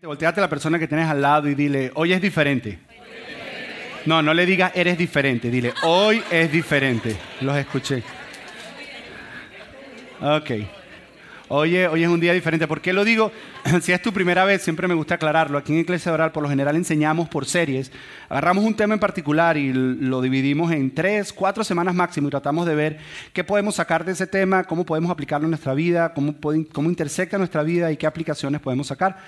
Volteate a la persona que tienes al lado y dile, hoy es diferente. No, no le digas eres diferente, dile, hoy es diferente. Los escuché. Ok. Oye, hoy es un día diferente. ¿Por qué lo digo? Si es tu primera vez, siempre me gusta aclararlo. Aquí en Iglesia Oral, por lo general, enseñamos por series. Agarramos un tema en particular y lo dividimos en tres, cuatro semanas máximo y tratamos de ver qué podemos sacar de ese tema, cómo podemos aplicarlo en nuestra vida, cómo, cómo intersecta nuestra vida y qué aplicaciones podemos sacar.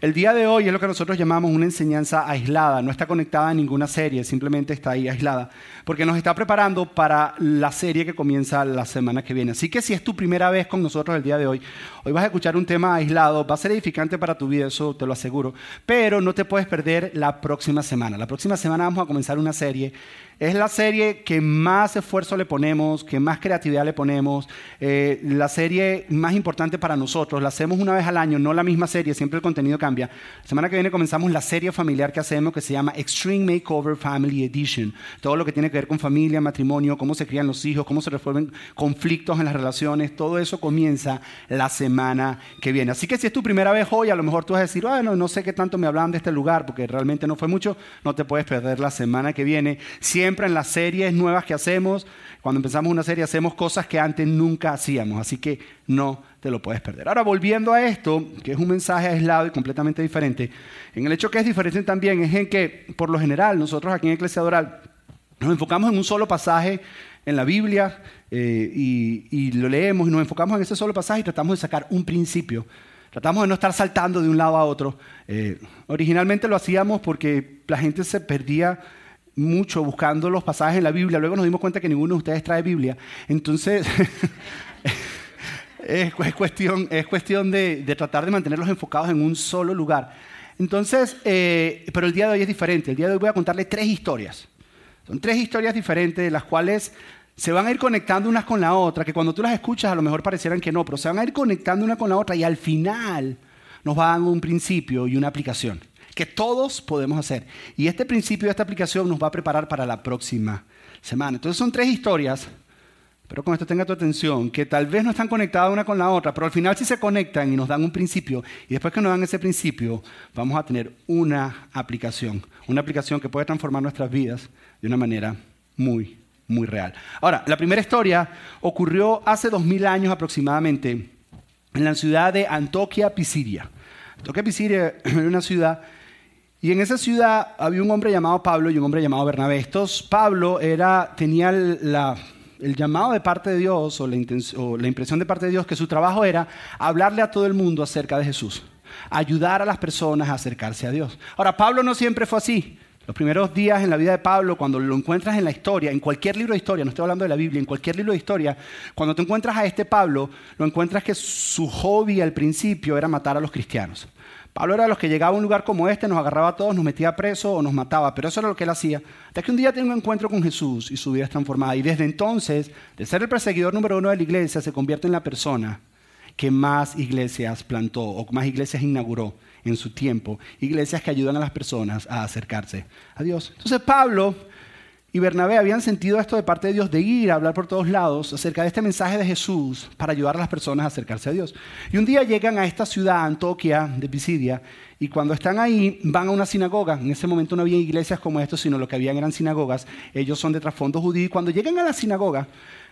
El día de hoy es lo que nosotros llamamos una enseñanza aislada, no está conectada a ninguna serie, simplemente está ahí aislada, porque nos está preparando para la serie que comienza la semana que viene. Así que si es tu primera vez con nosotros el día de hoy, hoy vas a escuchar un tema aislado, va a ser edificante para tu vida, eso te lo aseguro, pero no te puedes perder la próxima semana. La próxima semana vamos a comenzar una serie es la serie que más esfuerzo le ponemos, que más creatividad le ponemos, eh, la serie más importante para nosotros. La hacemos una vez al año, no la misma serie, siempre el contenido cambia. La semana que viene comenzamos la serie familiar que hacemos que se llama Extreme Makeover Family Edition. Todo lo que tiene que ver con familia, matrimonio, cómo se crían los hijos, cómo se resuelven conflictos en las relaciones, todo eso comienza la semana que viene. Así que si es tu primera vez hoy, a lo mejor tú vas a decir, bueno, no sé qué tanto me hablan de este lugar, porque realmente no fue mucho, no te puedes perder la semana que viene. Siempre siempre en las series nuevas que hacemos, cuando empezamos una serie hacemos cosas que antes nunca hacíamos, así que no te lo puedes perder. Ahora, volviendo a esto, que es un mensaje aislado y completamente diferente, en el hecho que es diferente también es en que, por lo general, nosotros aquí en Iglesia Doral nos enfocamos en un solo pasaje en la Biblia eh, y, lo leemos y nos enfocamos en ese solo pasaje y tratamos de sacar un principio. Tratamos de no estar saltando de un lado a otro. Eh, originalmente lo hacíamos porque la gente se perdía mucho buscando los pasajes en la Biblia. Luego nos dimos cuenta que ninguno de ustedes trae Biblia. Entonces, es, cuestión, es cuestión de, tratar de mantenerlos enfocados en un solo lugar. Entonces, eh, pero el día de hoy es diferente. El día de hoy voy a contarle tres historias. Son tres historias diferentes, las cuales se van a ir conectando unas con la otra, que cuando tú las escuchas a lo mejor parecieran que no, pero se van a ir conectando una con la otra y al final nos va a dar un principio y una aplicación que todos podemos hacer. Y este principio, esta aplicación nos va a preparar para la próxima semana. Entonces son tres historias, pero con esto tenga tu atención, que tal vez no están conectadas una con la otra, pero al final sí se conectan y nos dan un principio. Y después que nos dan ese principio, vamos a tener una aplicación, una aplicación que puede transformar nuestras vidas de una manera muy, muy real. Ahora, la primera historia ocurrió hace dos mil años aproximadamente en la ciudad de Antoquia, Pisidia. Antoquia, Pisidia es una ciudad y en esa ciudad había un hombre llamado Pablo y un hombre llamado Bernabé. Estos, Pablo era, tenía el llamado de parte de Dios o la, o la impresión de parte de Dios que su trabajo era hablarle a todo el mundo acerca de Jesús, ayudar a las personas a acercarse a Dios. Ahora, Pablo no siempre fue así. Los primeros días en la vida de Pablo, cuando lo encuentras en la historia, en cualquier libro de historia, no estoy hablando de la Biblia, en cualquier libro de historia, cuando te encuentras a este Pablo, lo encuentras que su hobby al principio era matar a los cristianos. Pablo era de los que llegaba a un lugar como este, nos agarraba a todos, nos metía preso o nos mataba, pero eso era lo que él hacía. Hasta que un día tiene un encuentro con Jesús y su vida es transformada. Y desde entonces, de ser el perseguidor número uno de la iglesia, se convierte en la persona que más iglesias plantó o más iglesias inauguró en su tiempo. Iglesias que ayudan a las personas a acercarse a Dios. Entonces Pablo y Bernabé habían sentido esto de parte de Dios de ir a hablar por todos lados acerca de este mensaje de Jesús para ayudar a las personas a acercarse a Dios. Y un día llegan a esta ciudad, Antoquia de Pisidia, y cuando están ahí van a una sinagoga. En ese momento no había iglesias como esto, sino lo que habían eran sinagogas. Ellos son de trasfondo judío. Y cuando llegan a la sinagoga,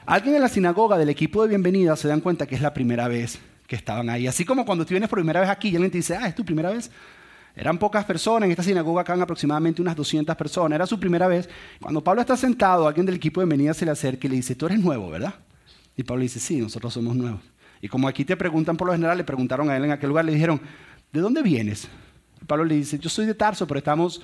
alguien en la sinagoga del equipo de bienvenida se dan cuenta que es la primera vez que estaban ahí. Así como cuando tú vienes por primera vez aquí y alguien te dice, ah, es tu primera vez. Eran pocas personas, en esta sinagoga caben aproximadamente unas 200 personas. Era su primera vez. Cuando Pablo está sentado, alguien del equipo de bienvenida se le acerca y le dice, tú eres nuevo, ¿verdad? Y Pablo dice, sí, nosotros somos nuevos. Y como aquí te preguntan por lo general, le preguntaron a él en aquel lugar, le dijeron, ¿de dónde vienes? Pablo le dice, yo soy de Tarso, pero estamos,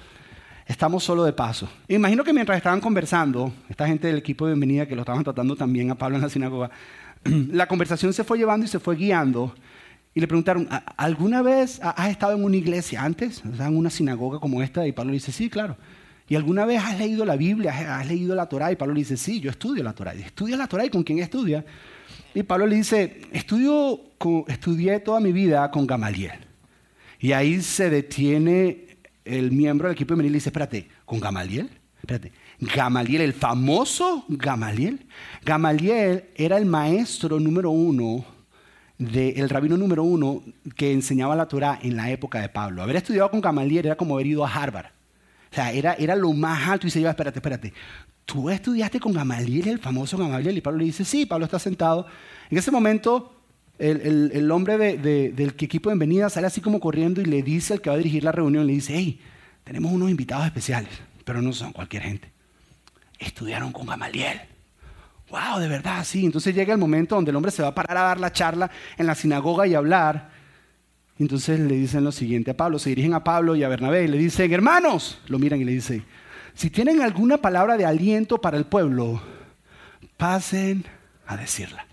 estamos solo de paso. imagino que mientras estaban conversando, esta gente del equipo de bienvenida que lo estaban tratando también a Pablo en la sinagoga, la conversación se fue llevando y se fue guiando y le preguntaron, ¿alguna vez has estado en una iglesia antes? O sea, en una sinagoga como esta. Y Pablo le dice, sí, claro. ¿Y alguna vez has leído la Biblia? ¿Has leído la Torah? Y Pablo le dice, sí, yo estudio la Torah. ¿Estudia la Torah y con quién estudia? Y Pablo le dice, estudio estudié toda mi vida con Gamaliel. Y ahí se detiene el miembro del equipo de y le dice, espérate, ¿con Gamaliel? Espérate, Gamaliel, el famoso Gamaliel. Gamaliel era el maestro número uno del rabino número uno que enseñaba la Torah en la época de Pablo. Haber estudiado con Gamaliel era como haber ido a Harvard. O sea, era, era lo más alto y se iba, espérate, espérate. ¿Tú estudiaste con Gamaliel, el famoso Gamaliel? Y Pablo le dice, sí, Pablo está sentado. En ese momento, el, el, hombre del equipo de bienvenida sale así como corriendo y le dice al que va a dirigir la reunión, le dice, hey, tenemos unos invitados especiales, pero no son cualquier gente. Estudiaron con Gamaliel. Wow, de verdad, sí. Entonces llega el momento donde el hombre se va a parar a dar la charla en la sinagoga y hablar. Entonces le dicen lo siguiente a Pablo, se dirigen a Pablo y a Bernabé y le dicen, hermanos, lo miran y le dicen, si tienen alguna palabra de aliento para el pueblo, pasen a decirla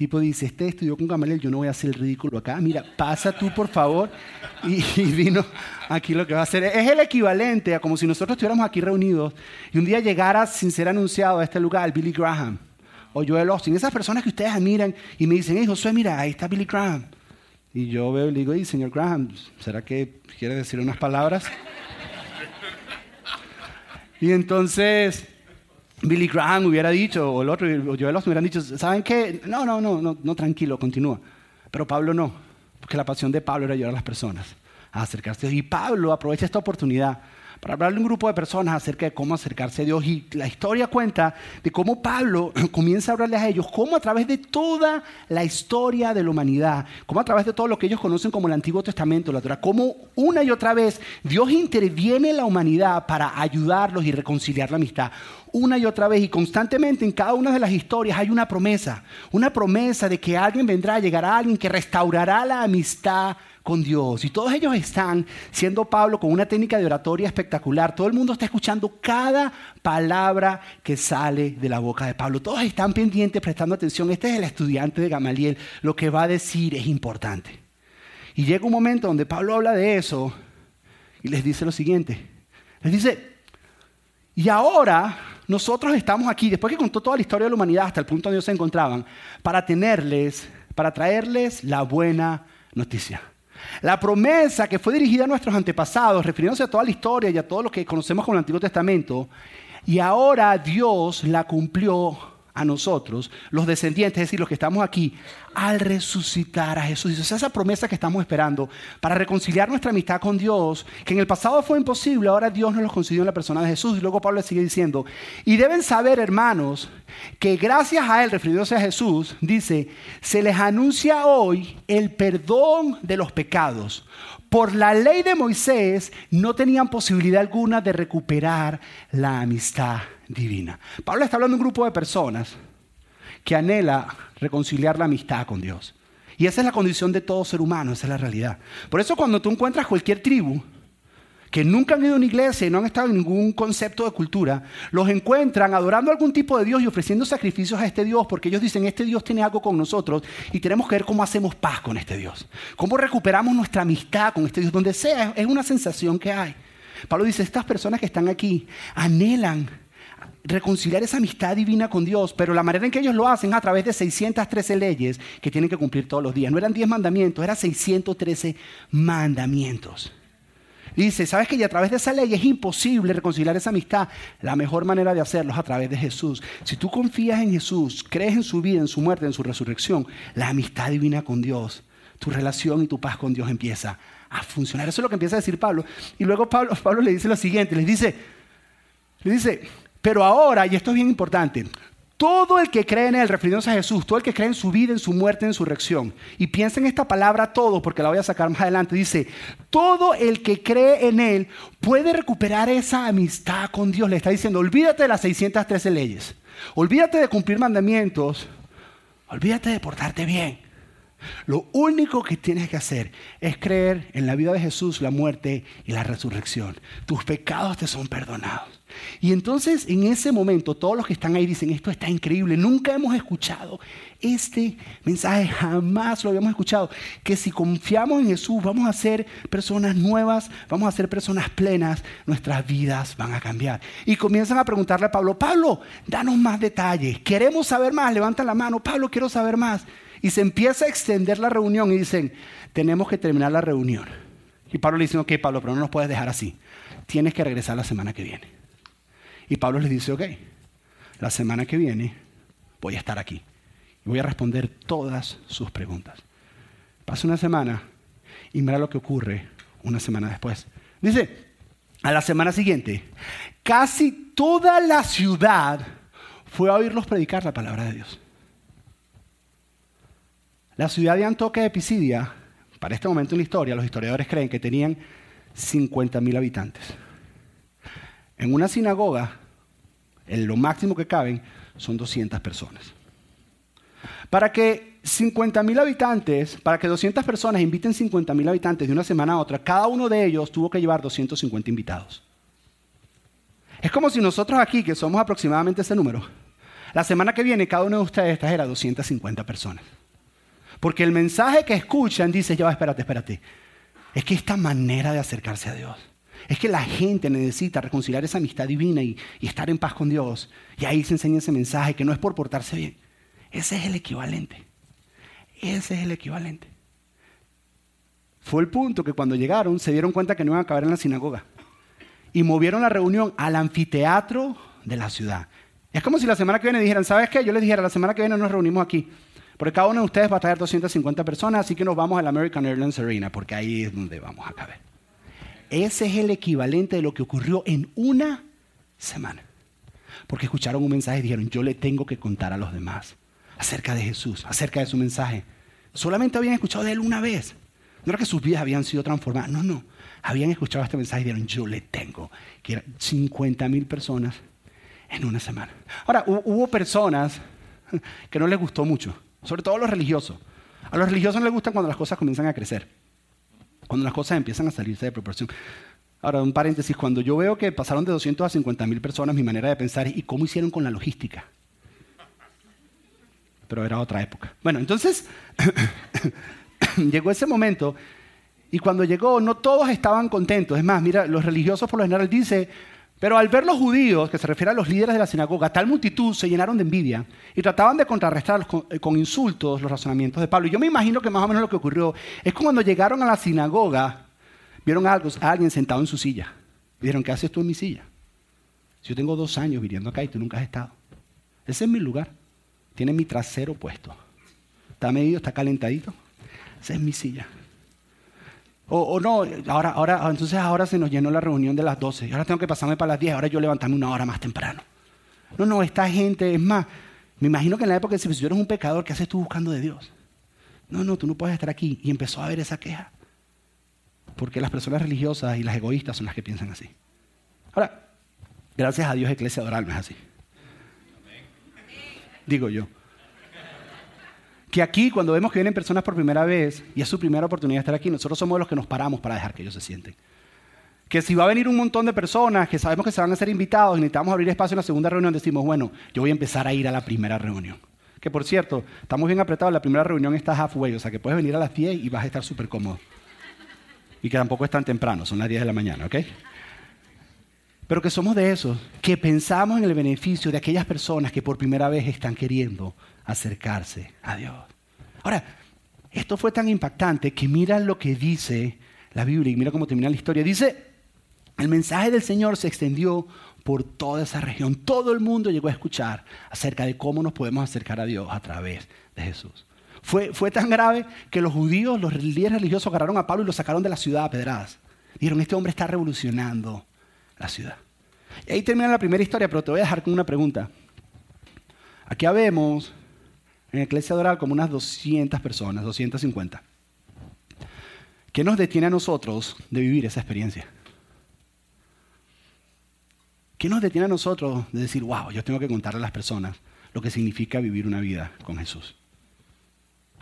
tipo dice, este estudió con Gamaliel, yo no voy a hacer el ridículo acá. Mira, pasa tú por favor. Y, vino aquí lo que va a hacer. Es el equivalente a como si nosotros estuviéramos aquí reunidos y un día llegara sin ser anunciado a este lugar Billy Graham o Joel Austin. Esas personas que ustedes admiran y me dicen, hey Josué, mira, ahí está Billy Graham. Y yo veo y le digo, y señor Graham, ¿será que quiere decir unas palabras? y entonces Billy Graham hubiera dicho, o el otro, o Joel Osteen hubieran dicho, ¿saben qué? No, no, no, no, no, tranquilo, continúa. Pero Pablo no, porque la pasión de Pablo era ayudar a las personas a acercarse. Y Pablo aprovecha esta oportunidad para hablarle a un grupo de personas acerca de cómo acercarse a Dios. Y la historia cuenta de cómo Pablo comienza a hablarles a ellos, cómo a través de toda la historia de la humanidad, cómo a través de todo lo que ellos conocen como el Antiguo Testamento, la Torah, cómo una y otra vez Dios interviene en la humanidad para ayudarlos y reconciliar la amistad. Una y otra vez y constantemente en cada una de las historias hay una promesa, una promesa de que alguien vendrá, llegará alguien que restaurará la amistad Y todos ellos están, siendo Pablo con una técnica de oratoria espectacular, todo el mundo está escuchando cada palabra que sale de la boca de Pablo. Todos están pendientes, prestando atención. Este es el estudiante de Gamaliel. Lo que va a decir es importante. Y llega un momento donde Pablo habla de eso y les dice lo siguiente. Les dice, y ahora nosotros estamos aquí, después que contó toda la historia de la humanidad hasta el punto donde ellos se encontraban, para tenerles, para traerles la buena noticia. La promesa que fue dirigida a nuestros antepasados, refiriéndose a toda la historia y a todo lo que conocemos como el Antiguo Testamento, y ahora Dios la cumplió a nosotros, los descendientes, es decir, los que estamos aquí, al resucitar a Jesús. Esa es esa promesa que estamos esperando para reconciliar nuestra amistad con Dios, que en el pasado fue imposible, ahora Dios nos lo concedió en la persona de Jesús. Y luego Pablo sigue diciendo, y deben saber, hermanos, que gracias a Él, refiriéndose a Jesús, dice, se les anuncia hoy el perdón de los pecados. Por la ley de Moisés no tenían posibilidad alguna de recuperar la amistad divina. Pablo está hablando de un grupo de personas que anhela reconciliar la amistad con Dios. Y esa es la condición de todo ser humano, esa es la realidad. Por eso cuando tú encuentras cualquier tribu que nunca han ido a una iglesia y no han estado en ningún concepto de cultura, los encuentran adorando algún tipo de Dios y ofreciendo sacrificios a este Dios porque ellos dicen, este Dios tiene algo con nosotros y tenemos que ver cómo hacemos paz con este Dios, cómo recuperamos nuestra amistad con este Dios, donde sea, es una sensación que hay. Pablo dice, estas personas que están aquí anhelan reconciliar esa amistad divina con Dios, pero la manera en que ellos lo hacen a través de 613 leyes que tienen que cumplir todos los días. No eran 10 mandamientos, eran 613 mandamientos. dice, ¿sabes que ya a través de esa ley es imposible reconciliar esa amistad? La mejor manera de hacerlo es a través de Jesús. Si tú confías en Jesús, crees en su vida, en su muerte, en su resurrección, la amistad divina con Dios, tu relación y tu paz con Dios empieza a funcionar. Eso es lo que empieza a decir Pablo. Y luego Pablo, Pablo le dice lo siguiente, les dice, le dice, pero ahora, y esto es bien importante, todo el que cree en Él, refiriéndose a Jesús, todo el que cree en su vida, en su muerte, en su resurrección, y piensa en esta palabra todo, porque la voy a sacar más adelante, dice, todo el que cree en Él puede recuperar esa amistad con Dios. Le está diciendo, olvídate de las 613 leyes, olvídate de cumplir mandamientos, olvídate de portarte bien. Lo único que tienes que hacer es creer en la vida de Jesús, la muerte y la resurrección. Tus pecados te son perdonados. Y entonces en ese momento todos los que están ahí dicen, esto está increíble, nunca hemos escuchado este mensaje, jamás lo habíamos escuchado, que si confiamos en Jesús vamos a ser personas nuevas, vamos a ser personas plenas, nuestras vidas van a cambiar. Y comienzan a preguntarle a Pablo, Pablo, danos más detalles, queremos saber más, levantan la mano, Pablo, quiero saber más. Y se empieza a extender la reunión y dicen, tenemos que terminar la reunión. Y Pablo le dice, ok, Pablo, pero no nos puedes dejar así, tienes que regresar la semana que viene. Y Pablo les dice, ok, la semana que viene voy a estar aquí. Y Voy a responder todas sus preguntas. Pasa una semana y mira lo que ocurre una semana después. Dice, a la semana siguiente, casi toda la ciudad fue a oírlos predicar la palabra de Dios. La ciudad de Antoque de Pisidia, para este momento en la historia, los historiadores creen que tenían 50.000 habitantes. En una sinagoga, en lo máximo que caben son 200 personas. Para que 50.000 habitantes, para que 200 personas inviten 50.000 habitantes de una semana a otra, cada uno de ellos tuvo que llevar 250 invitados. Es como si nosotros aquí, que somos aproximadamente ese número, la semana que viene cada uno de ustedes trajera 250 personas. Porque el mensaje que escuchan dice, ya va, espérate, espérate. Es que esta manera de acercarse a Dios, es que la gente necesita reconciliar esa amistad divina y, estar en paz con Dios. Y ahí se enseña ese mensaje que no es por portarse bien. Ese es el equivalente. Ese es el equivalente. Fue el punto que cuando llegaron se dieron cuenta que no iban a acabar en la sinagoga. Y movieron la reunión al anfiteatro de la ciudad. Es como si la semana que viene dijeran, ¿sabes qué? Yo les dijera, la semana que viene nos reunimos aquí. Porque cada uno de ustedes va a traer 250 personas, así que nos vamos al American Airlines Arena, porque ahí es donde vamos a caber. Ese es el equivalente de lo que ocurrió en una semana. Porque escucharon un mensaje y dijeron, yo le tengo que contar a los demás acerca de Jesús, acerca de su mensaje. Solamente habían escuchado de él una vez. No era que sus vidas habían sido transformadas, no, no. Habían escuchado este mensaje y dijeron, yo le tengo, que eran 50 mil personas en una semana. Ahora, hubo personas que no les gustó mucho, sobre todo los religiosos. A los religiosos les gusta cuando las cosas comienzan a crecer, cuando las cosas empiezan a salirse de proporción. Ahora, un paréntesis, cuando yo veo que pasaron de 200 a 50 mil personas, mi manera de pensar es, ¿y cómo hicieron con la logística? Pero era otra época. Bueno, entonces llegó ese momento y cuando llegó no todos estaban contentos. Es más, mira, los religiosos por lo general dicen, pero al ver los judíos, que se refiere a los líderes de la sinagoga, tal multitud se llenaron de envidia y trataban de contrarrestar eh, con, insultos los razonamientos de Pablo. Y yo me imagino que más o menos lo que ocurrió es cuando llegaron a la sinagoga, vieron a, alguien sentado en su silla. Y dijeron, ¿qué haces tú en mi silla? Si yo tengo dos años viviendo acá y tú nunca has estado. Ese es mi lugar. Tiene mi trasero puesto. Está medido, está calentadito. Esa es mi silla. O, no, ahora, ahora, entonces ahora se nos llenó la reunión de las 12. Y ahora tengo que pasarme para las 10. Ahora yo levantarme una hora más temprano. No, no, esta gente, es más, me imagino que en la época si tú eres un pecador, ¿qué haces tú buscando de Dios? No, no, tú no puedes estar aquí. Y empezó a haber esa queja. Porque las personas religiosas y las egoístas son las que piensan así. Ahora, gracias a Dios, Iglesia Adoral no es así. Digo yo que aquí cuando vemos que vienen personas por primera vez y es su primera oportunidad de estar aquí, nosotros somos los que nos paramos para dejar que ellos se sienten. Que si va a venir un montón de personas que sabemos que se van a ser invitados y necesitamos abrir espacio en la segunda reunión, decimos, bueno, yo voy a empezar a ir a la primera reunión. Que por cierto, estamos bien apretados, la primera reunión está halfway, o sea que puedes venir a las 10 y vas a estar súper cómodo. Y que tampoco es tan temprano, son las 10 de la mañana, ¿ok? Pero que somos de esos, que pensamos en el beneficio de aquellas personas que por primera vez están queriendo acercarse a Dios. Ahora, esto fue tan impactante que mira lo que dice la Biblia y mira cómo termina la historia. Dice, el mensaje del Señor se extendió por toda esa región. Todo el mundo llegó a escuchar acerca de cómo nos podemos acercar a Dios a través de Jesús. Fue, fue tan grave que los judíos, los líderes religiosos agarraron a Pablo y lo sacaron de la ciudad a pedradas. Dijeron, este hombre está revolucionando la ciudad. Y ahí termina la primera historia, pero te voy a dejar con una pregunta. Aquí vemos en la iglesia Doral como unas 200 personas, 250. ¿Qué nos detiene a nosotros de vivir esa experiencia? ¿Qué nos detiene a nosotros de decir, wow, yo tengo que contarle a las personas lo que significa vivir una vida con Jesús?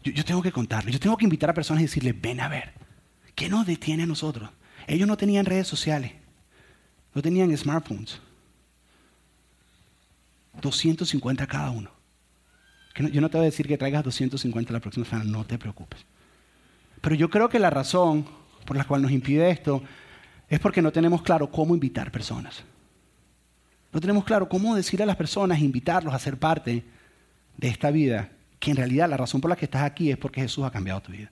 Yo, yo tengo que contarle, yo tengo que invitar a personas y decirles, ven a ver. ¿Qué nos detiene a nosotros? Ellos no tenían redes sociales, no tenían smartphones. 250 cada uno yo no te voy a decir que traigas 250 la próxima semana, no te preocupes. Pero yo creo que la razón por la cual nos impide esto es porque no tenemos claro cómo invitar personas. No tenemos claro cómo decir a las personas, invitarlos a ser parte de esta vida, que en realidad la razón por la que estás aquí es porque Jesús ha cambiado tu vida.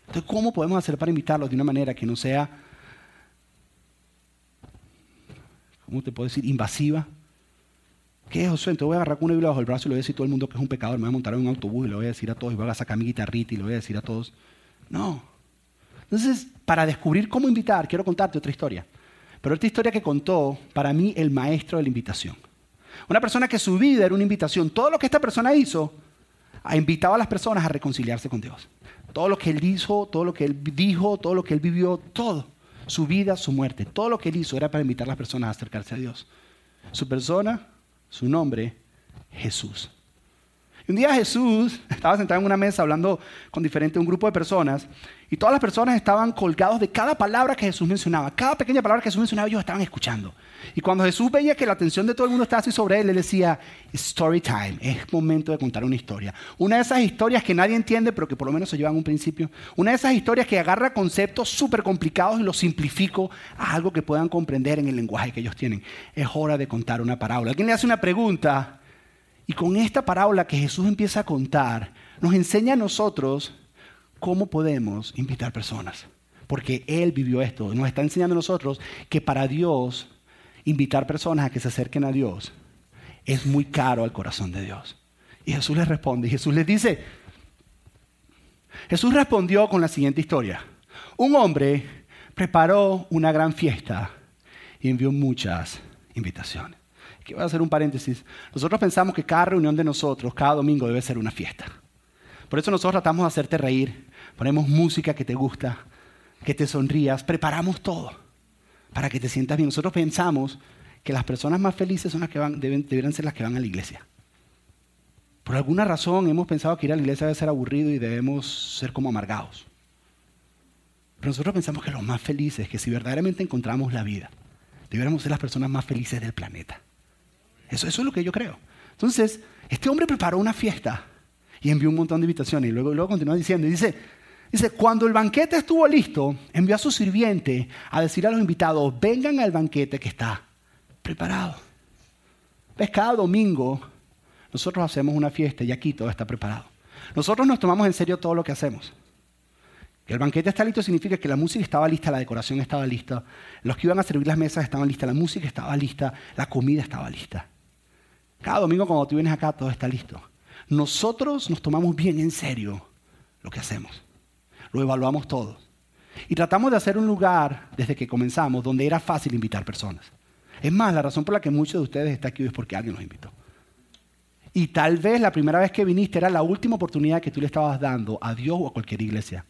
Entonces, ¿cómo podemos hacer para invitarlos de una manera que no sea, ¿cómo te puedo decir?, invasiva, ¿Qué es Josué? Entonces voy a agarrar con una Biblia bajo el brazo y le voy a decir a todo el mundo que es un pecador. Me voy a montar en un autobús y le voy a decir a todos. Y voy a sacar mi guitarrita y le voy a decir a todos. No. Entonces, para descubrir cómo invitar, quiero contarte otra historia. Pero esta historia que contó, para mí, el maestro de la invitación. Una persona que su vida era una invitación. Todo lo que esta persona hizo, invitaba a las personas a reconciliarse con Dios. Todo lo que él hizo, todo lo que él dijo, todo lo que él vivió, todo. Su vida, su muerte, todo lo que él hizo era para invitar a las personas a acercarse a Dios. Su persona, su nombre, Jesús. Un día Jesús estaba sentado en una mesa hablando con diferente, un grupo de personas y todas las personas estaban colgados de cada palabra que Jesús mencionaba. Cada pequeña palabra que Jesús mencionaba ellos estaban escuchando. Y cuando Jesús veía que la atención de todo el mundo estaba así sobre él, le decía, story time, es momento de contar una historia. Una de esas historias que nadie entiende, pero que por lo menos se llevan un principio. Una de esas historias que agarra conceptos súper complicados y los simplifico a algo que puedan comprender en el lenguaje que ellos tienen. Es hora de contar una parábola. Alguien le hace una pregunta y con esta parábola que Jesús empieza a contar, nos enseña a nosotros cómo podemos invitar personas. Porque Él vivió esto. Nos está enseñando a nosotros que para Dios, invitar personas a que se acerquen a Dios es muy caro al corazón de Dios. Y Jesús les responde. Y Jesús les dice, Jesús respondió con la siguiente historia. Un hombre preparó una gran fiesta y envió muchas invitaciones voy a hacer un paréntesis. Nosotros pensamos que cada reunión de nosotros, cada domingo, debe ser una fiesta. Por eso nosotros tratamos de hacerte reír, ponemos música que te gusta, que te sonrías, preparamos todo para que te sientas bien. Nosotros pensamos que las personas más felices son las que van, deben, deberían ser las que van a la iglesia. Por alguna razón hemos pensado que ir a la iglesia debe ser aburrido y debemos ser como amargados. Pero nosotros pensamos que los más felices, que si verdaderamente encontramos la vida, deberíamos ser las personas más felices del planeta. Eso, es lo que yo creo. Entonces, este hombre preparó una fiesta y envió un montón de invitaciones. Y luego, luego continúa diciendo, y dice, dice, cuando el banquete estuvo listo, envió a su sirviente a decir a los invitados, vengan al banquete que está preparado. ¿Ves? Cada domingo nosotros hacemos una fiesta y aquí todo está preparado. Nosotros nos tomamos en serio todo lo que hacemos. Que el banquete está listo significa que la música estaba lista, la decoración estaba lista, los que iban a servir las mesas estaban listas, la música estaba lista, la comida estaba lista. Cada domingo cuando tú vienes acá todo está listo. Nosotros nos tomamos bien en serio lo que hacemos. Lo evaluamos todo. Y tratamos de hacer un lugar desde que comenzamos donde era fácil invitar personas. Es más, la razón por la que muchos de ustedes están aquí es porque alguien los invitó. Y tal vez la primera vez que viniste era la última oportunidad que tú le estabas dando a Dios o a cualquier iglesia.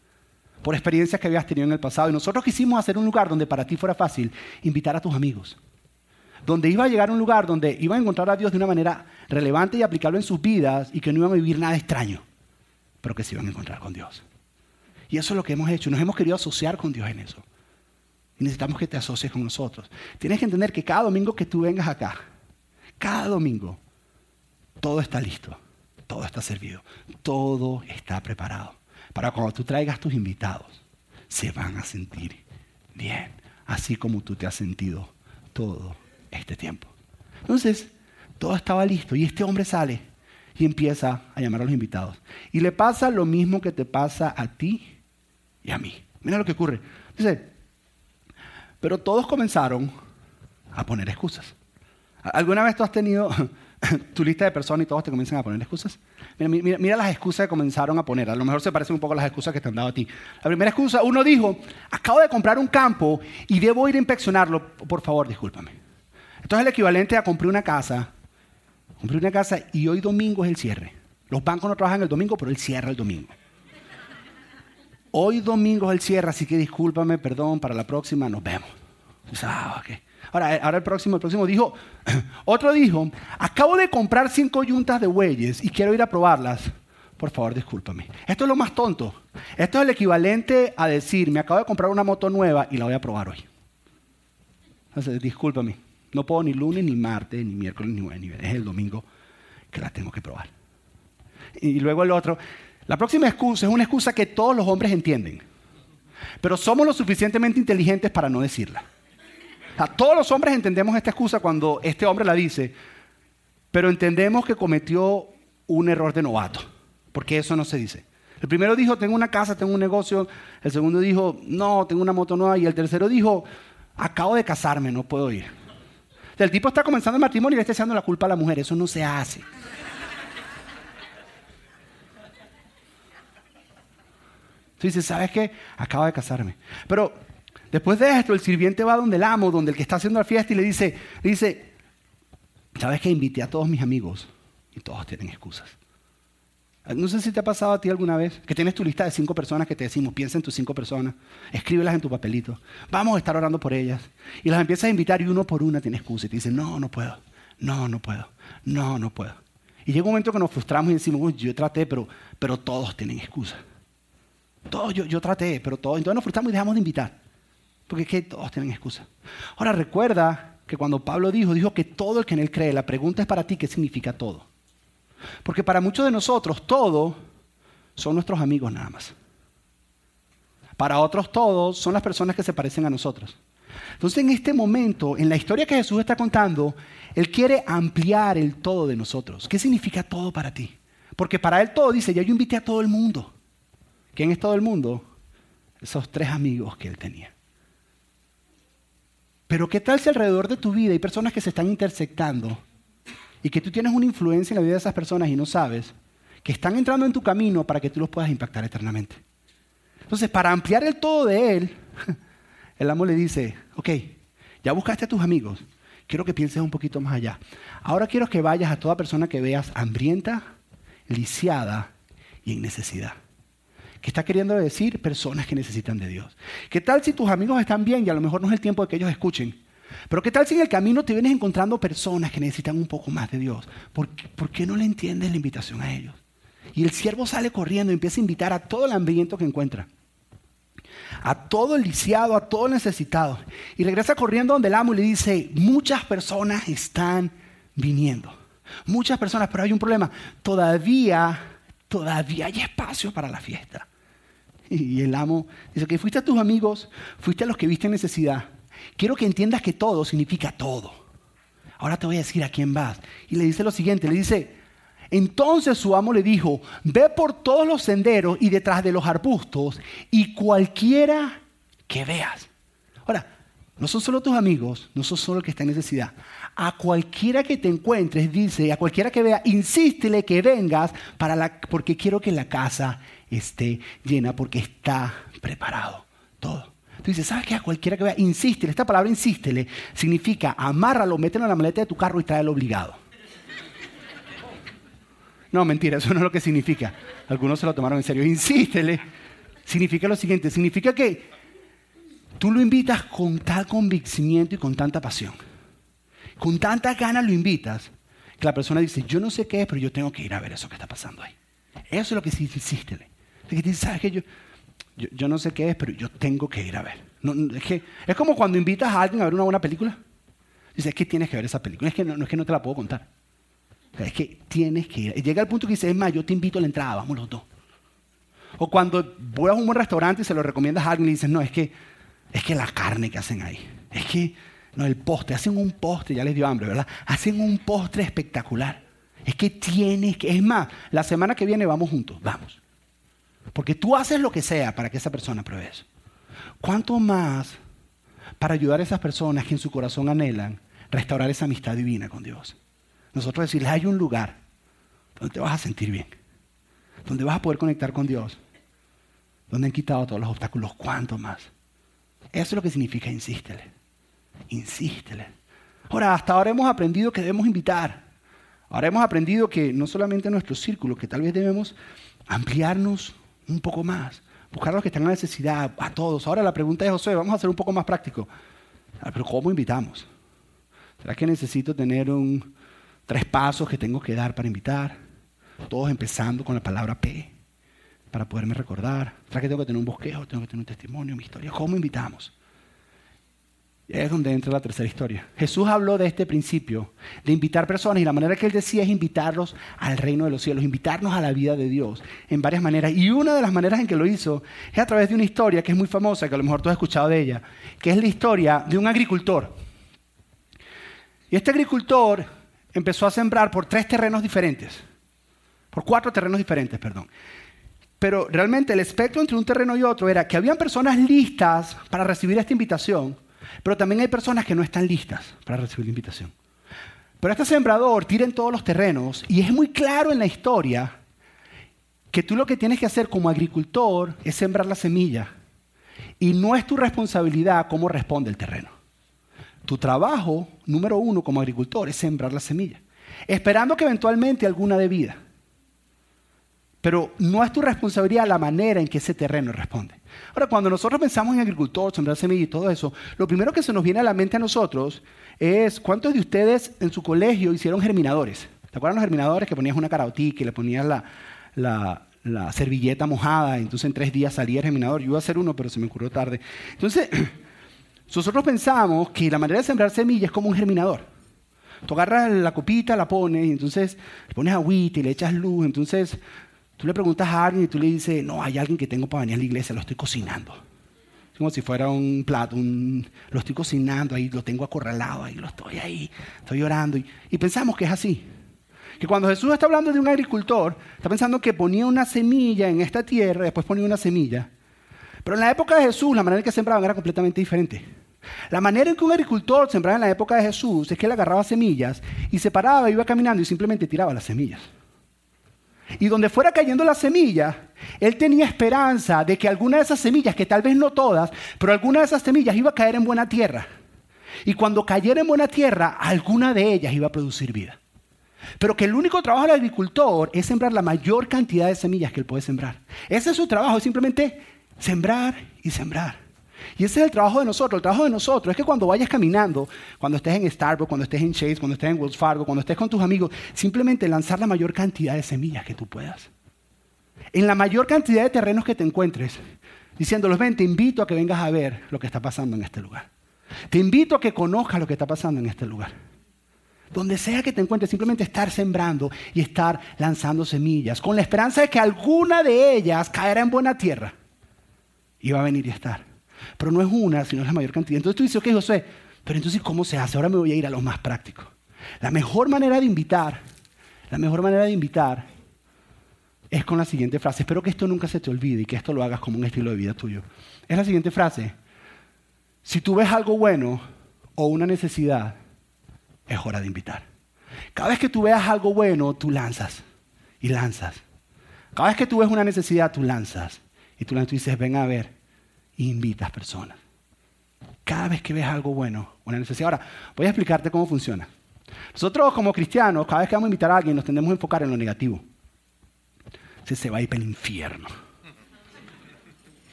Por experiencias que habías tenido en el pasado. Y nosotros quisimos hacer un lugar donde para ti fuera fácil invitar a tus amigos donde iba a llegar a un lugar donde iban a encontrar a Dios de una manera relevante y aplicable en sus vidas y que no iban a vivir nada extraño, pero que se iban a encontrar con Dios. Y eso es lo que hemos hecho, nos hemos querido asociar con Dios en eso. Y necesitamos que te asocies con nosotros. Tienes que entender que cada domingo que tú vengas acá, cada domingo, todo está listo, todo está servido, todo está preparado. Para cuando tú traigas tus invitados, se van a sentir bien, así como tú te has sentido todo este tiempo. Entonces, todo estaba listo y este hombre sale y empieza a llamar a los invitados. Y le pasa lo mismo que te pasa a ti y a mí. Mira lo que ocurre. Dice, pero todos comenzaron a poner excusas. ¿Alguna vez tú has tenido tu lista de personas y todos te comienzan a poner excusas? Mira, las excusas que comenzaron a poner. A lo mejor se parecen un poco a las excusas que te han dado a ti. La primera excusa, uno dijo, acabo de comprar un campo y debo ir a inspeccionarlo. Por favor, discúlpame. Esto es el equivalente a compré una casa. Compré una casa y hoy domingo es el cierre. Los bancos no trabajan el domingo, pero él cierra el domingo. Hoy domingo el cierre, así que discúlpame, perdón, para la próxima nos vemos. Ah, ahora, ahora el próximo, el próximo dijo, otro dijo, acabo de comprar cinco yuntas de bueyes y quiero ir a probarlas. Por favor, discúlpame. Esto es lo más tonto. Esto es el equivalente a decir, me acabo de comprar una moto nueva y la voy a probar hoy. Entonces, discúlpame. No puedo ni lunes, ni martes, ni miércoles, ni jueves, Es el domingo que la tengo que probar. Y luego el otro. La próxima excusa es una excusa que todos los hombres entienden. Pero somos lo suficientemente inteligentes para no decirla. todos los hombres entendemos esta excusa cuando este hombre la dice, pero entendemos que cometió un error de novato, porque eso no se dice. El primero dijo, tengo una casa, tengo un negocio. El segundo dijo, no, tengo una moto nueva. Y el tercero dijo, acabo de casarme, no puedo ir. El tipo está comenzando el matrimonio y le está echando la culpa a la mujer. Eso no se hace. Tú dices, ¿sabes qué? Acabo de casarme. Pero después de esto, el sirviente va donde el amo, donde el que está haciendo la fiesta, y le dice, le dice, ¿sabes qué? Invité a todos mis amigos y todos tienen excusas. No sé si te ha pasado a ti alguna vez que tienes tu lista de cinco personas que te decimos, piensa en tus cinco personas, escríbelas en tu papelito, vamos a estar orando por ellas. Y las empiezas a invitar y uno por una tiene excusa y te dicen, no, no puedo, no, no puedo, no, no puedo. Y llega un momento que nos frustramos y decimos, yo traté, pero, pero todos tienen excusa. Todos, yo, yo traté, pero todos. Entonces nos frustramos y dejamos de invitar. Porque es que todos tienen excusa. Ahora recuerda que cuando Pablo dijo, dijo que todo el que en él cree, la pregunta es para ti, ¿qué significa todo? Porque para muchos de nosotros todo son nuestros amigos nada más. Para otros todos son las personas que se parecen a nosotros. Entonces en este momento, en la historia que Jesús está contando, Él quiere ampliar el todo de nosotros. ¿Qué significa todo para ti? Porque para Él todo dice, ya yo invité a todo el mundo. ¿Quién es todo el mundo? Esos tres amigos que Él tenía. Pero ¿qué tal si alrededor de tu vida hay personas que se están intersectando y que tú tienes una influencia en la vida de esas personas y no sabes que están entrando en tu camino para que tú los puedas impactar eternamente. Entonces, para ampliar el todo de él, el amo le dice, ok, ya buscaste a tus amigos, quiero que pienses un poquito más allá. Ahora quiero que vayas a toda persona que veas hambrienta, lisiada y en necesidad. ¿Qué está queriendo decir? Personas que necesitan de Dios. ¿Qué tal si tus amigos están bien y a lo mejor no es el tiempo de que ellos escuchen? Pero ¿qué tal si en el camino te vienes encontrando personas que necesitan un poco más de Dios? ¿Por, qué no le entiendes la invitación a ellos? Y el siervo sale corriendo y empieza a invitar a todo el hambriento que encuentra. A todo el lisiado, a todo el necesitado. Y regresa corriendo donde el amo y le dice, muchas personas están viniendo. Muchas personas, pero hay un problema. Todavía, todavía hay espacio para la fiesta. Y el amo dice que fuiste a tus amigos, fuiste a los que viste necesidad Quiero que entiendas que todo significa todo. Ahora te voy a decir a quién vas. Y le dice lo siguiente, le dice, entonces su amo le dijo, ve por todos los senderos y detrás de los arbustos y cualquiera que veas. Ahora, no son solo tus amigos, no son solo el que está en necesidad. A cualquiera que te encuentres, dice, a cualquiera que vea, insístele que vengas para la, porque quiero que la casa esté llena, porque está preparado todo. Tú dices, ¿sabes qué? A cualquiera que vea, insístele. Esta palabra insístele significa amárralo, mételo en la maleta de tu carro y tráelo obligado. No, mentira, eso no es lo que significa. Algunos se lo tomaron en serio. Insístele. Significa lo siguiente, significa que tú lo invitas con tal convencimiento y con tanta pasión. Con tanta ganas lo invitas que la persona dice, yo no sé qué es, pero yo tengo que ir a ver eso que está pasando ahí. Eso es lo que significa insístele. ¿Sabes qué? Yo, yo, no sé qué es, pero yo tengo que ir a ver. es, como cuando invitas a alguien a ver una buena película. Dices, es que tienes que ver esa película. Es que no, es que no te la puedo contar. es que tienes que ir. Llega el punto que dice, es más, yo te invito a la entrada, vamos los dos. O cuando voy a un buen restaurante y se lo recomiendas a alguien y dices, no, es que, es que la carne que hacen ahí. Es que, no, el postre, hacen un postre, ya les dio hambre, ¿verdad? Hacen un postre espectacular. Es que tienes que, es más, la semana que viene vamos juntos, vamos. Porque tú haces lo que sea para que esa persona pruebe eso. ¿Cuánto más para ayudar a esas personas que en su corazón anhelan restaurar esa amistad divina con Dios? Nosotros decirles, hay un lugar donde te vas a sentir bien, donde vas a poder conectar con Dios, donde han quitado todos los obstáculos. ¿Cuánto más? Eso es lo que significa insístele. Insístele. Ahora, hasta ahora hemos aprendido que debemos invitar. Ahora hemos aprendido que no solamente en nuestro círculo, que tal vez debemos ampliarnos un poco más. Buscar a los que están en necesidad, a todos. Ahora la pregunta es, José, vamos a hacer un poco más práctico. Ah, pero ¿cómo invitamos? ¿Será que necesito tener un, tres pasos que tengo que dar para invitar? Todos empezando con la palabra P para poderme recordar. ¿Será que tengo que tener un bosquejo? ¿Tengo que tener un testimonio, mi historia? ¿Cómo invitamos? Es donde entra la tercera historia. Jesús habló de este principio, de invitar personas, y la manera que él decía es invitarlos al reino de los cielos, invitarnos a la vida de Dios en varias maneras. Y una de las maneras en que lo hizo es a través de una historia que es muy famosa, que a lo mejor tú has escuchado de ella, que es la historia de un agricultor. Y este agricultor empezó a sembrar por tres terrenos diferentes, por cuatro terrenos diferentes, perdón. Pero realmente el espectro entre un terreno y otro era que habían personas listas para recibir esta invitación, Pero también hay personas que no están listas para recibir la invitación. Pero este sembrador tira en todos los terrenos y es muy claro en la historia que tú lo que tienes que hacer como agricultor es sembrar la semilla. Y no es tu responsabilidad cómo responde el terreno. Tu trabajo, número uno como agricultor, es sembrar la semilla, esperando que eventualmente alguna dé vida. Pero no es tu responsabilidad la manera en que ese terreno responde. Ahora, cuando nosotros pensamos en agricultor, sembrar semilla y todo eso, lo primero que se nos viene a la mente a nosotros es cuántos de ustedes en su colegio hicieron germinadores. ¿Te acuerdan los germinadores que ponías una caraotica y le ponías la, servilleta mojada entonces en tres días salía el germinador? Yo iba a hacer uno, pero se me ocurrió tarde. Entonces, nosotros pensamos que la manera de sembrar semillas es como un germinador. Tú agarras la copita, la pones y entonces le pones agüita y le echas luz. Entonces Tú le preguntas a alguien y tú le dices, no, hay alguien que tengo para venir a la iglesia, lo estoy cocinando. Es como si fuera un plato, lo estoy cocinando ahí, lo tengo acorralado ahí, lo estoy ahí, estoy orando. Y, y pensamos que es así. Que cuando Jesús está hablando de un agricultor, está pensando que ponía una semilla en esta tierra, después ponía una semilla. Pero en la época de Jesús, la manera en que sembraban era completamente diferente. La manera en que un agricultor sembraba en la época de Jesús es que él agarraba semillas y se paraba, iba caminando y simplemente tiraba las semillas. Y donde fuera cayendo la semilla, él tenía esperanza de que alguna de esas semillas, que tal vez no todas, pero alguna de esas semillas iba a caer en buena tierra. Y cuando cayera en buena tierra, alguna de ellas iba a producir vida. Pero que el único trabajo del agricultor es sembrar la mayor cantidad de semillas que él puede sembrar. Ese es su trabajo, es simplemente sembrar y sembrar. Y ese es el trabajo de nosotros. El trabajo de nosotros es que cuando vayas caminando, cuando estés en Starbucks, cuando estés en Chase, cuando estés en Wells Fargo, cuando estés con tus amigos, simplemente lanzar la mayor cantidad de semillas que tú puedas. En la mayor cantidad de terrenos que te encuentres, diciéndolos, ven, te invito a que vengas a ver lo que está pasando en este lugar. Te invito a que conozcas lo que está pasando en este lugar. Donde sea que te encuentres, simplemente estar sembrando y estar lanzando semillas, con la esperanza de que alguna de ellas caerá en buena tierra y va a venir y estar. Pero no es una, sino es la mayor cantidad. Entonces tú dices, ok, José, pero entonces ¿cómo se hace? Ahora me voy a ir a lo más práctico. La mejor manera de invitar, la mejor manera de invitar es con la siguiente frase. Espero que esto nunca se te olvide y que esto lo hagas como un estilo de vida tuyo. Es la siguiente frase. Si tú ves algo bueno o una necesidad, es hora de invitar. Cada vez que tú veas algo bueno, tú lanzas y lanzas. Cada vez que tú ves una necesidad, tú lanzas. Y tú lanzas dices, ven a ver, invitas personas. Cada vez que ves algo bueno, una necesidad. Ahora, voy a explicarte cómo funciona. Nosotros como cristianos, cada vez que vamos a invitar a alguien, nos tendemos a enfocar en lo negativo. Si se va a ir para el infierno.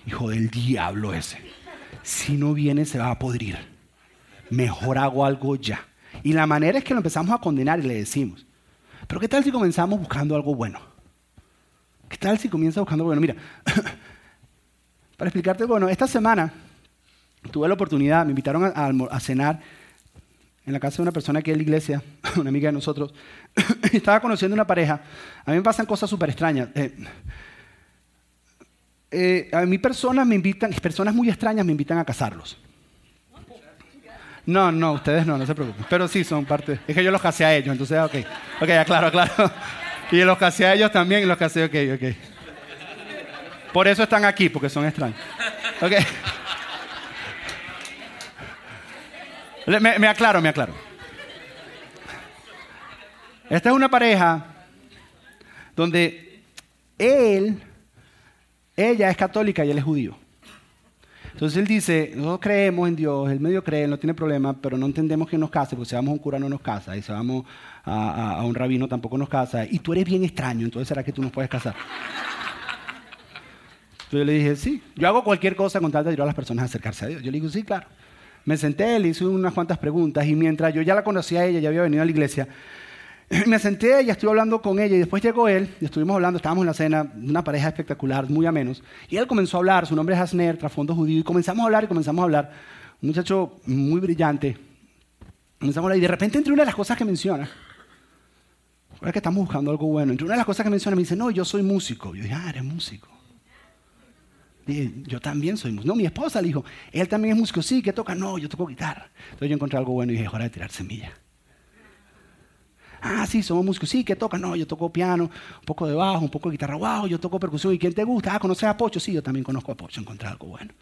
Hijo del diablo ese. Si no viene, se va a podrir. Mejor hago algo ya. Y la manera es que lo empezamos a condenar y le decimos. Pero ¿qué tal si comenzamos buscando algo bueno? ¿Qué tal si comienza buscando algo bueno? Mira, Para explicarte, bueno, esta semana tuve la oportunidad, me invitaron a, cenar en la casa de una persona que es la iglesia, una amiga de nosotros. Estaba conociendo una pareja. A mí me pasan cosas súper extrañas. Eh, eh, a mí personas me invitan, personas muy extrañas me invitan a casarlos. No, no, ustedes no, no se preocupen. Pero sí son parte. Es que yo los casé a ellos, entonces, ok. Ok, claro, claro. Y los casé a ellos también los casé, ok, ok. Por eso están aquí, porque son extraños. Okay. Me, aclaro, me aclaro. Esta es una pareja donde él, ella es católica y él es judío. Entonces él dice, nosotros creemos en Dios, él medio cree, no tiene problema, pero no entendemos que nos case, porque si vamos a un cura no nos casa, y si vamos a, a un rabino tampoco nos casa, y tú eres bien extraño, entonces será que tú nos puedes casar. Entonces yo le dije, sí, yo hago cualquier cosa con tal de ayudar a las personas a acercarse a Dios. Yo le digo, sí, claro. Me senté, le hice unas cuantas preguntas y mientras yo ya la conocía a ella, ya había venido a la iglesia, me senté, y estuve hablando con ella y después llegó él estuvimos hablando, estábamos en la cena, una pareja espectacular, muy a menos, y él comenzó a hablar, su nombre es Asner, trasfondo judío, y comenzamos a hablar y comenzamos a hablar, un muchacho muy brillante, comenzamos a hablar y de repente entre una de las cosas que menciona, ahora que estamos buscando algo bueno, entre una de las cosas que menciona me dice, no, yo soy músico. Yo dije, ah, eres músico yo también soy músico. No, mi esposa le dijo, él también es músico. Sí, ¿qué toca? No, yo toco guitarra. Entonces yo encontré algo bueno y dije, hora de tirar semilla. Ah, sí, somos músicos. Sí, ¿qué toca? No, yo toco piano, un poco de bajo, un poco de guitarra. Wow, yo toco percusión. ¿Y quién te gusta? Ah, ¿conoces a Pocho? Sí, yo también conozco a Pocho. Encontré algo bueno.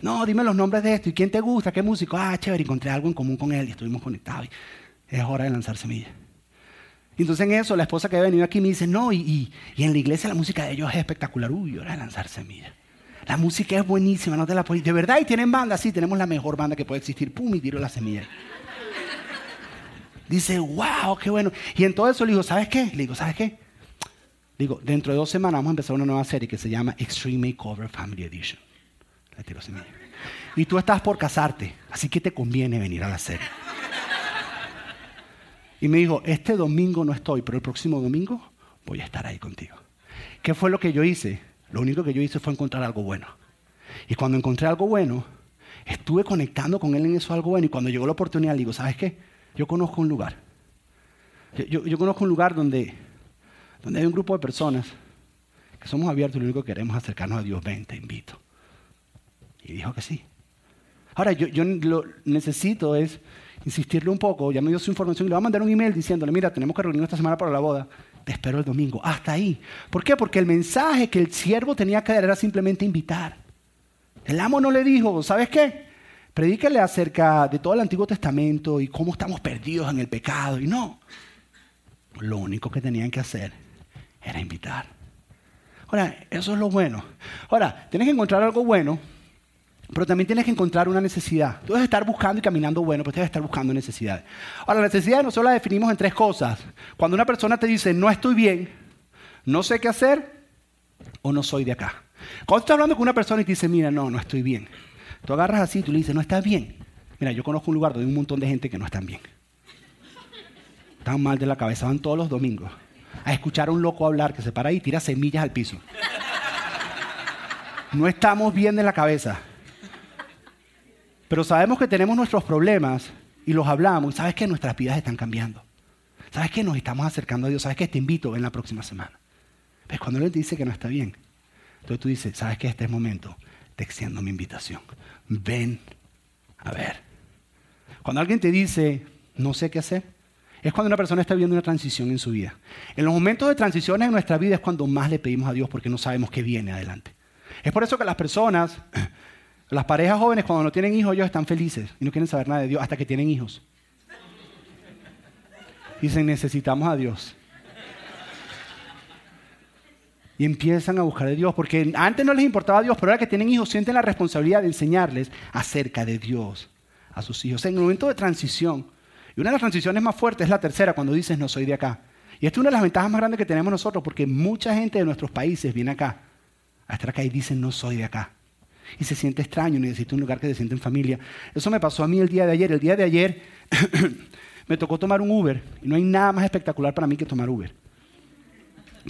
No, dime los nombres de esto. ¿Y quién te gusta? ¿Qué músico? Ah, chévere, encontré algo en común con él y estuvimos conectados. es hora de lanzar semillas. Entonces en eso la esposa que había venido aquí me dice, no, y, en la iglesia la música de ellos es espectacular. Uy, hora de lanzar semillas. La música es buenísima, no te la puedes... De verdad, y tienen banda, sí, tenemos la mejor banda que puede existir. Pum, y tiro la semilla. Dice, wow, qué bueno. Y en todo eso le digo, ¿sabes qué? Le digo, ¿sabes qué? Digo, dentro de dos semanas vamos a empezar una nueva serie que se llama Extreme Makeover Family Edition. La tiro semilla. Y tú estás por casarte, así que te conviene venir a la serie. Y me dijo, este domingo no estoy, pero el próximo domingo voy a estar ahí contigo. ¿Qué fue lo que yo hice? Lo único que yo hice fue encontrar algo bueno. Y cuando encontré algo bueno, estuve conectando con él en eso algo bueno. Y cuando llegó la oportunidad, le digo, ¿sabes qué? Yo conozco un lugar. Yo, conozco un lugar donde, donde hay un grupo de personas que somos abiertos y lo único que queremos es acercarnos a Dios. Ven, te invito. Y dijo que sí. Ahora, yo, yo lo necesito es insistirle un poco, ya me dio su información y le voy a mandar un email diciéndole, mira, tenemos que reunirnos esta semana para la boda te espero el domingo. Hasta ahí. ¿Por qué? Porque el mensaje que el siervo tenía que dar era simplemente invitar. El amo no le dijo, ¿sabes qué? Predícale acerca de todo el Antiguo Testamento y cómo estamos perdidos en el pecado. Y no. Lo único que tenían que hacer era invitar. Ahora, eso es lo bueno. Ahora, tienes que encontrar algo bueno pero también tienes que encontrar una necesidad. Tú debes estar buscando y caminando bueno, pero debes estar buscando necesidades. Ahora, la necesidad nosotros la definimos en tres cosas. Cuando una persona te dice, no estoy bien, no sé qué hacer, o no soy de acá. Cuando estás hablando con una persona y te dice, mira, no, no estoy bien. Tú agarras así y tú le dices, no estás bien. Mira, yo conozco un lugar donde hay un montón de gente que no están bien. Están mal de la cabeza, van todos los domingos a escuchar a un loco hablar que se para y tira semillas al piso. No estamos bien de la cabeza. Pero sabemos que tenemos nuestros problemas y los hablamos sabes que nuestras vidas están cambiando. Sabes que nos estamos acercando a Dios. Sabes que te invito en la próxima semana. ¿Ves? Cuando Él te dice que no está bien, entonces tú dices, sabes que este es momento, te extiendo mi invitación. Ven a ver. Cuando alguien te dice, no sé qué hacer, es cuando una persona está viviendo una transición en su vida. En los momentos de transiciones en nuestra vida es cuando más le pedimos a Dios porque no sabemos qué viene adelante. Es por eso que las personas las parejas jóvenes cuando no tienen hijos, ellos están felices y no quieren saber nada de Dios hasta que tienen hijos. Dicen, necesitamos a Dios. Y empiezan a buscar a Dios, porque antes no les importaba a Dios, pero ahora que tienen hijos sienten la responsabilidad de enseñarles acerca de Dios a sus hijos. En el momento de transición, y una de las transiciones más fuertes es la tercera, cuando dices no soy de acá. Y esta es una de las ventajas más grandes que tenemos nosotros, porque mucha gente de nuestros países viene acá, a estar acá y dicen no soy de acá y se siente extraño, necesita un lugar que se siente en familia. Eso me pasó a mí el día de ayer. El día de ayer me tocó tomar un Uber y no hay nada más espectacular para mí que tomar Uber.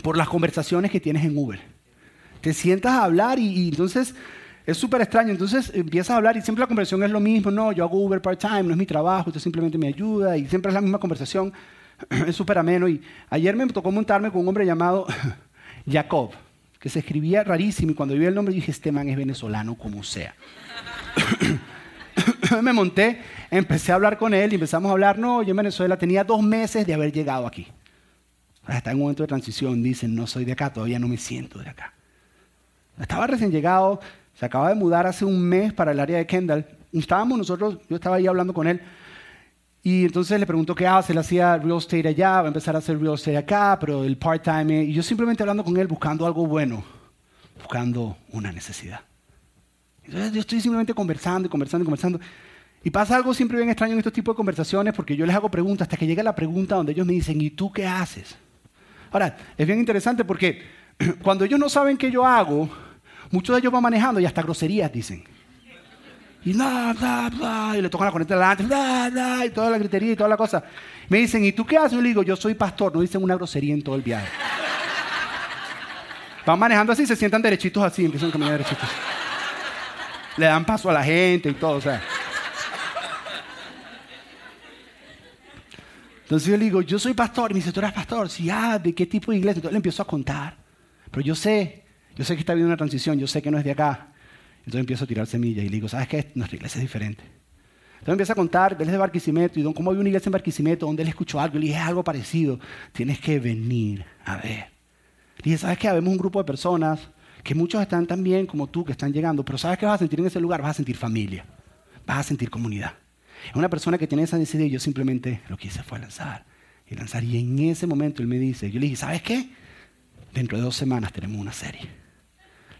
Por las conversaciones que tienes en Uber. Te sientas a hablar y, entonces es súper extraño. Entonces empiezas a hablar y siempre la conversación es lo mismo. No, yo hago Uber part-time, no es mi trabajo, usted simplemente me ayuda y siempre es la misma conversación. es súper ameno. Y ayer me tocó montarme con un hombre llamado Jacob que se escribía rarísimo y cuando vi el nombre dije, este man es venezolano como sea. me monté, empecé a hablar con él y empezamos a hablar, no, yo en Venezuela tenía dos meses de haber llegado aquí. Está en un momento de transición, dicen, no soy de acá, todavía no me siento de acá. Estaba recién llegado, se acaba de mudar hace un mes para el área de Kendall. Estábamos nosotros, yo estaba ahí hablando con él, y entonces le preguntó qué hace, él hacía real estate allá, va a empezar a hacer real estate acá, pero el part-time, y yo simplemente hablando con él buscando algo bueno, buscando una necesidad. Entonces yo estoy simplemente conversando y conversando y conversando. Y pasa algo siempre bien extraño en estos tipos de conversaciones porque yo les hago preguntas hasta que llega la pregunta donde ellos me dicen, ¿y tú qué haces? Ahora, es bien interesante porque cuando ellos no saben qué yo hago, muchos de ellos van manejando y hasta groserías dicen. Y bla, bla, bla, y le tocan la corriente delante, y toda la gritería y toda la cosa. Me dicen, ¿y tú qué haces? Yo le digo, yo soy pastor. No dicen una grosería en todo el viaje. Van manejando así, se sientan derechitos así, empiezan a caminar derechitos. Le dan paso a la gente y todo, o sea. Entonces yo le digo, yo soy pastor. Y me dice, ¿tú eres pastor? Sí, ah, ¿de qué tipo de iglesia? Entonces le empiezo a contar. Pero yo sé, yo sé que está habiendo una transición, yo sé que no es de acá. Entonces empiezo a tirar semillas y le digo, ¿sabes qué? Nuestra iglesia es diferente. Entonces empieza a contar, él es de Barquisimeto, y cómo había una iglesia en Barquisimeto donde él escuchó algo, y le dije, algo parecido, tienes que venir a ver. Le dije, ¿sabes qué? Habemos un grupo de personas que muchos están también como tú, que están llegando, pero ¿sabes qué vas a sentir en ese lugar? Vas a sentir familia, vas a sentir comunidad. Una persona que tiene esa necesidad yo simplemente lo que hice fue lanzar y lanzar. Y en ese momento él me dice, yo le dije, ¿sabes qué? Dentro de dos semanas tenemos una serie.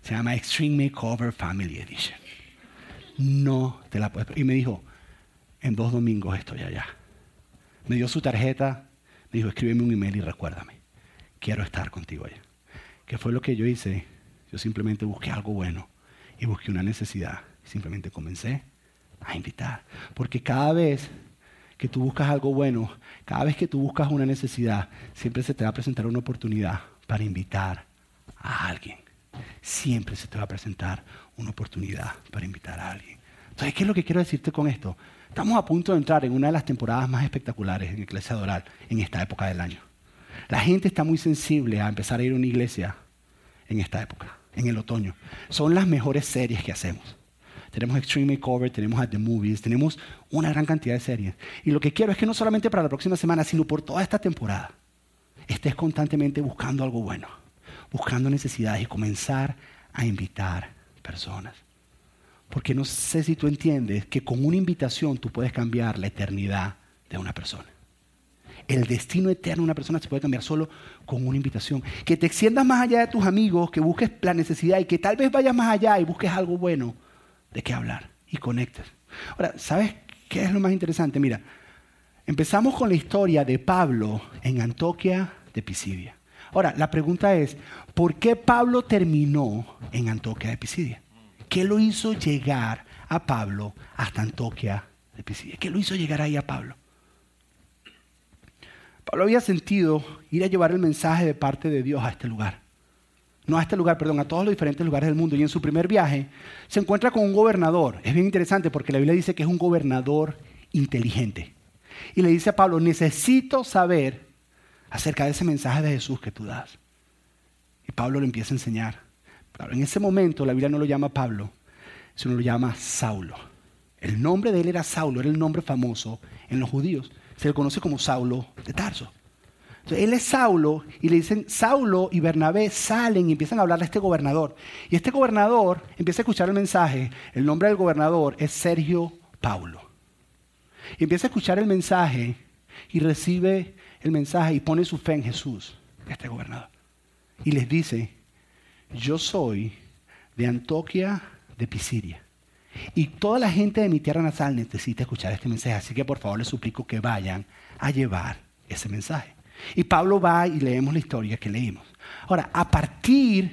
Se llama Extreme Makeover Family Edition. No te la puedes... Y me dijo, en dos domingos estoy allá. Me dio su tarjeta, me dijo, escríbeme un email y recuérdame. Quiero estar contigo allá. ¿Qué fue lo que yo hice? Yo simplemente busqué algo bueno y busqué una necesidad. Simplemente comencé a invitar. Porque cada vez que tú buscas algo bueno, cada vez que tú buscas una necesidad, siempre se te va a presentar una oportunidad para invitar a alguien. Siempre se te va a presentar una oportunidad para invitar a alguien. Entonces, ¿qué es lo que quiero decirte con esto? Estamos a punto de entrar en una de las temporadas más espectaculares en Iglesia Doral en esta época del año. La gente está muy sensible a empezar a ir a una iglesia en esta época, en el otoño. Son las mejores series que hacemos. Tenemos Extreme Makeover, tenemos At the Movies, tenemos una gran cantidad de series. Y lo que quiero es que no solamente para la próxima semana, sino por toda esta temporada, estés constantemente buscando algo bueno, buscando necesidades y comenzar a invitar personas. Porque no sé si tú entiendes que con una invitación tú puedes cambiar la eternidad de una persona. El destino eterno de una persona se puede cambiar solo con una invitación. Que te extiendas más allá de tus amigos, que busques la necesidad y que tal vez vayas más allá y busques algo bueno de qué hablar y conectes. Ahora, ¿sabes qué es lo más interesante? Mira, empezamos con la historia de Pablo en Antoquia de Pisidia. Ahora, la pregunta es, ¿por qué Pablo terminó en Antoquia de Pisidia? ¿Qué lo hizo llegar a Pablo hasta Antoquia de Pisidia? ¿Qué lo hizo llegar ahí a Pablo? Pablo había sentido ir a llevar el mensaje de parte de Dios a este lugar. No a este lugar, perdón, a todos los diferentes lugares del mundo. Y en su primer viaje se encuentra con un gobernador. Es bien interesante porque la Biblia dice que es un gobernador inteligente. Y le dice a Pablo, necesito saber acerca de ese mensaje de Jesús que tú das. Y Pablo lo empieza a enseñar en ese momento la Biblia no lo llama Pablo, sino lo llama Saulo. El nombre de él era Saulo, era el nombre famoso en los judíos. Se le conoce como Saulo de Tarso. Entonces, él es Saulo y le dicen, Saulo y Bernabé salen y empiezan a hablarle a este gobernador. Y este gobernador empieza a escuchar el mensaje. El nombre del gobernador es Sergio Paulo. Y empieza a escuchar el mensaje y recibe el mensaje y pone su fe en Jesús, este gobernador. Y les dice, yo soy de Antoquia de Pisidia. Y toda la gente de mi tierra natal necesita escuchar este mensaje. Así que por favor les suplico que vayan a llevar ese mensaje. Y Pablo va y leemos la historia que leímos. Ahora, a partir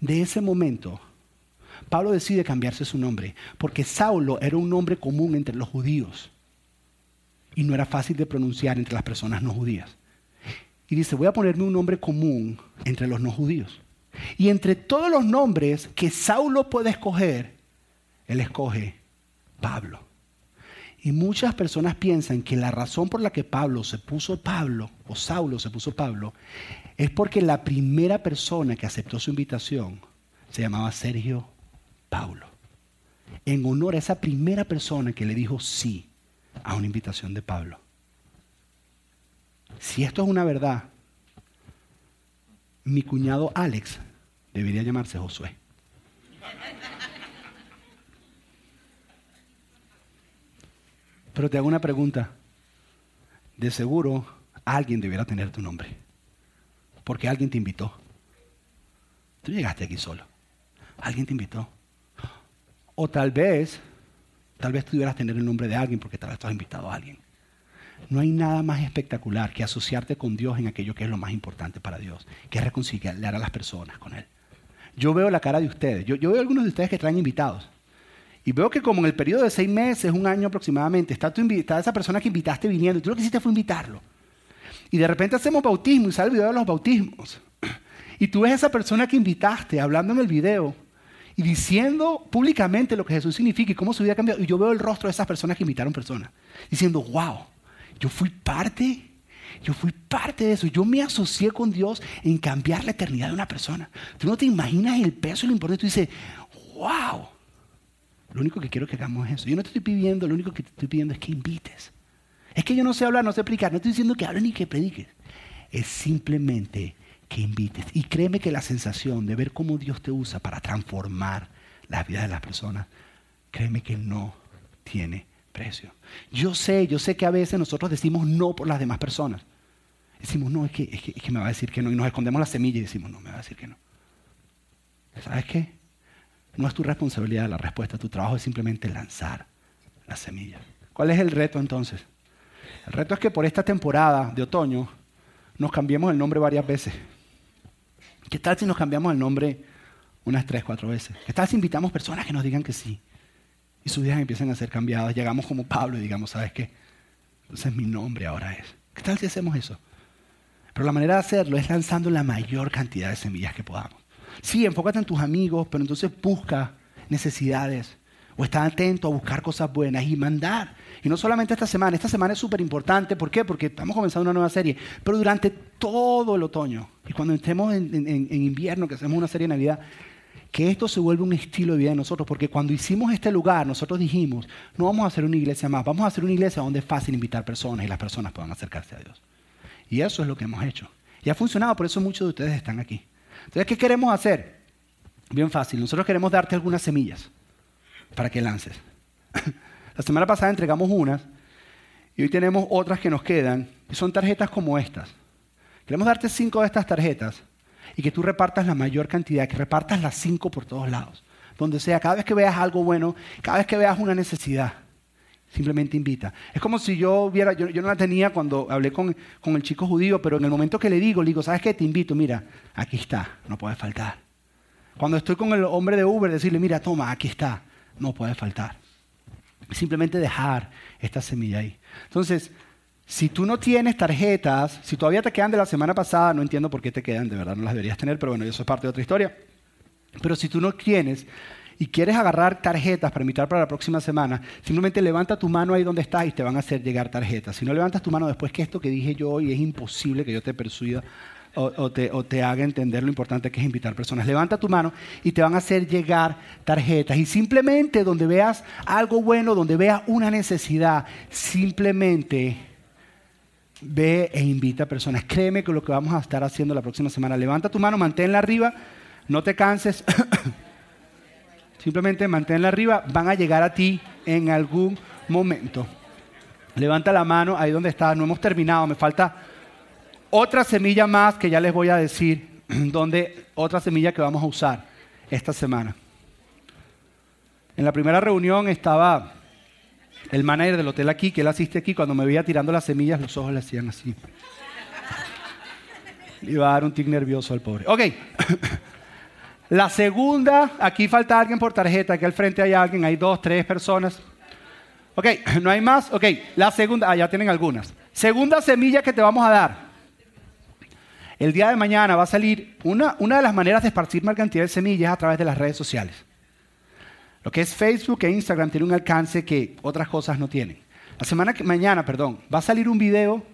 de ese momento, Pablo decide cambiarse su nombre, porque Saulo era un nombre común entre los judíos y no era fácil de pronunciar entre las personas no judías. Y dice, voy a ponerme un nombre común entre los no judíos. Y entre todos los nombres que Saulo puede escoger, él escoge Pablo. Y muchas personas piensan que la razón por la que Pablo se puso Pablo, o Saulo se puso Pablo, es porque la primera persona que aceptó su invitación se llamaba Sergio Paulo. En honor a esa primera persona que le dijo sí a una invitación de Pablo. Si esto es una verdad, mi cuñado Alex debería llamarse Josué. Pero te hago una pregunta. De seguro alguien debiera tener tu nombre. Porque alguien te invitó. Tú llegaste aquí solo. Alguien te invitó. O tal vez, tal vez tú debieras tener el nombre de alguien porque tal vez tú has invitado a alguien. No hay nada más espectacular que asociarte con Dios en aquello que es lo más importante para Dios, que es reconciliar a las personas con Él. Yo veo la cara de ustedes. Yo, veo algunos de ustedes que traen invitados. Y veo que como en el periodo de seis meses, un año aproximadamente, está, tu, esa persona que invitaste viniendo y tú lo que hiciste fue invitarlo. Y de repente hacemos bautismo y sale el video de los bautismos. Y tú ves a esa persona que invitaste hablando en el video y diciendo públicamente lo que Jesús significa y cómo su vida ha cambiado. Y yo veo el rostro de esas personas que invitaron personas diciendo, wow, yo fui parte, yo fui parte de eso. Yo me asocié con Dios en cambiar la eternidad de una persona. Tú no te imaginas el peso y lo importante. Tú dices, wow. Lo único que quiero que hagamos es eso. Yo no te estoy pidiendo, lo único que te estoy pidiendo es que invites. Es que yo no sé hablar, no sé explicar. No estoy diciendo que hables ni que prediques. Es simplemente que invites. Y créeme que la sensación de ver cómo Dios te usa para transformar la vida de las personas, créeme que no tiene precio. Yo sé, yo sé que a veces nosotros decimos no por las demás personas. Decimos, no, es que, es que, me va a decir que no. Y nos escondemos la semilla y decimos, no, me va a decir que no. ¿Sabes qué? No es tu responsabilidad la respuesta, tu trabajo es simplemente lanzar la semilla. ¿Cuál es el reto entonces? El reto es que por esta temporada de otoño nos cambiemos el nombre varias veces. ¿Qué tal si nos cambiamos el nombre unas tres, cuatro veces? ¿Qué tal si invitamos personas que nos digan que sí? Y sus vidas empiezan a ser cambiadas. Llegamos como Pablo y digamos, ¿sabes qué? Entonces mi nombre ahora es. ¿Qué tal si hacemos eso? Pero la manera de hacerlo es lanzando la mayor cantidad de semillas que podamos. Sí, enfócate en tus amigos, pero entonces busca necesidades, o está atento a buscar cosas buenas y mandar. Y no solamente esta semana, esta semana es súper importante. ¿Por qué? Porque estamos comenzando una nueva serie. Pero durante todo el otoño y cuando estemos en, invierno, que hacemos una serie de Navidad, que esto se vuelva un estilo de vida de nosotros. Porque cuando hicimos este lugar, nosotros dijimos, no vamos a hacer una iglesia más, vamos a hacer una iglesia donde es fácil invitar personas y las personas puedan acercarse a Dios. Y eso es lo que hemos hecho. Y ha funcionado, por eso muchos de ustedes están aquí. Entonces, ¿qué queremos hacer? Bien fácil, nosotros queremos darte algunas semillas para que lances. La semana pasada entregamos unas y hoy tenemos otras que nos quedan y son tarjetas como estas. Queremos darte cinco de estas tarjetas y que tú repartas la mayor cantidad, que repartas las cinco por todos lados. Donde sea, cada vez que veas algo bueno, cada vez que veas una necesidad, simplemente invita. Es como si yo viera, yo, no la tenía cuando hablé con, con, el chico judío, pero en el momento que le digo, le digo, ¿sabes qué? Te invito, mira, aquí está, no puede faltar. Cuando estoy con el hombre de Uber, decirle, mira, toma, aquí está, no puede faltar. Simplemente dejar esta semilla ahí. Entonces, si tú no tienes tarjetas, si todavía te quedan de la semana pasada, no entiendo por qué te quedan, de verdad no las deberías tener, pero bueno, eso es parte de otra historia. Pero si tú no tienes y quieres agarrar tarjetas para invitar para la próxima semana, simplemente levanta tu mano ahí donde estás y te van a hacer llegar tarjetas. Si no levantas tu mano después que esto que dije yo hoy es imposible que yo te persuida o, te, haga entender lo importante que es invitar personas. Levanta tu mano y te van a hacer llegar tarjetas. Y simplemente donde veas algo bueno, donde veas una necesidad, simplemente ve e invita a personas. Créeme que lo que vamos a estar haciendo la próxima semana, levanta tu mano, manténla arriba, no te canses. Simplemente manténla arriba, van a llegar a ti en algún momento. Levanta la mano ahí donde estás, no hemos terminado, me falta otra semilla más que ya les voy a decir, donde otra semilla que vamos a usar esta semana. En la primera reunión estaba el manager del hotel aquí, que él asiste aquí, cuando me veía tirando las semillas, los ojos le hacían así. Le iba a dar un tic nervioso al pobre. Ok. La segunda, aquí falta alguien por tarjeta, aquí al frente hay alguien, hay dos, tres personas. Ok, ¿no hay más? Ok, la segunda, ah, ya tienen algunas. Segunda semilla que te vamos a dar. El día de mañana va a salir una, una de las maneras de esparcir cantidad de semillas a través de las redes sociales. Lo que es Facebook e Instagram tiene un alcance que otras cosas no tienen. La semana que mañana, perdón, va a salir un video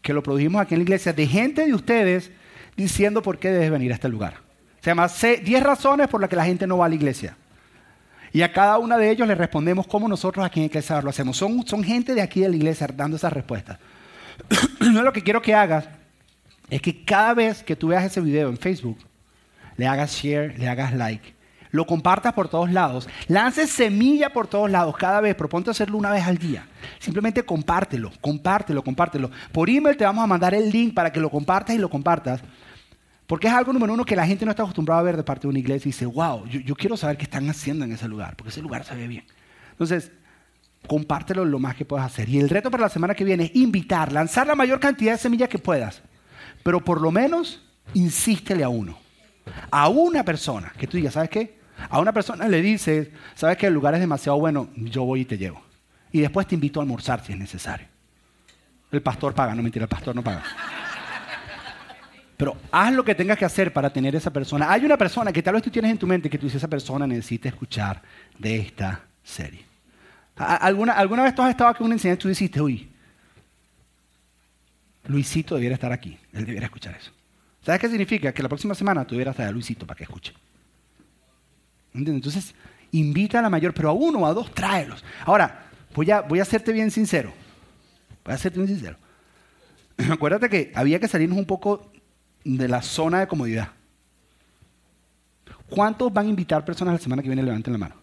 que lo produjimos aquí en la iglesia de gente de ustedes diciendo por qué debes venir a este lugar. Se llama 10 razones por las que la gente no va a la iglesia. Y a cada una de ellos le respondemos cómo nosotros aquí en Iglesia lo hacemos. Son, son gente de aquí de la iglesia dando esas respuestas. no es lo que quiero que hagas es que cada vez que tú veas ese video en Facebook, le hagas share, le hagas like, lo compartas por todos lados, lances semilla por todos lados cada vez, proponte hacerlo una vez al día. Simplemente compártelo, compártelo, compártelo. Por email te vamos a mandar el link para que lo compartas y lo compartas. Porque es algo número uno que la gente no está acostumbrada a ver de parte de una iglesia y dice, wow, yo, yo quiero saber qué están haciendo en ese lugar, porque ese lugar se ve bien. Entonces, compártelo lo más que puedas hacer. Y el reto para la semana que viene es invitar, lanzar la mayor cantidad de semillas que puedas pero por lo menos insístele a uno. A una persona, que tú digas, ¿sabes qué? A una persona le dices, ¿sabes que el lugar es demasiado bueno? Yo voy y te llevo. Y después te invito a almorzar si es necesario. El pastor paga, no mentira, el pastor no paga. Pero haz lo que tengas que hacer para tener esa persona. Hay una persona que tal vez tú tienes en tu mente que tú dices, esa persona necesita escuchar de esta serie. ¿Alguna, ¿Alguna vez tú has estado aquí en una enseñanza y tú dijiste, uy, Luisito debiera estar aquí. Él debiera escuchar eso. ¿Sabes qué significa? Que la próxima semana debieras traer a Luisito para que escuche. ¿Entiendes? Entonces, invita a la mayor, pero a uno o a dos, tráelos. Ahora, voy a, voy a hacerte bien sincero. Voy a hacerte bien sincero. Acuérdate que había que salirnos un poco de la zona de comodidad. ¿Cuántos van a invitar personas la semana que viene? Levanten la mano.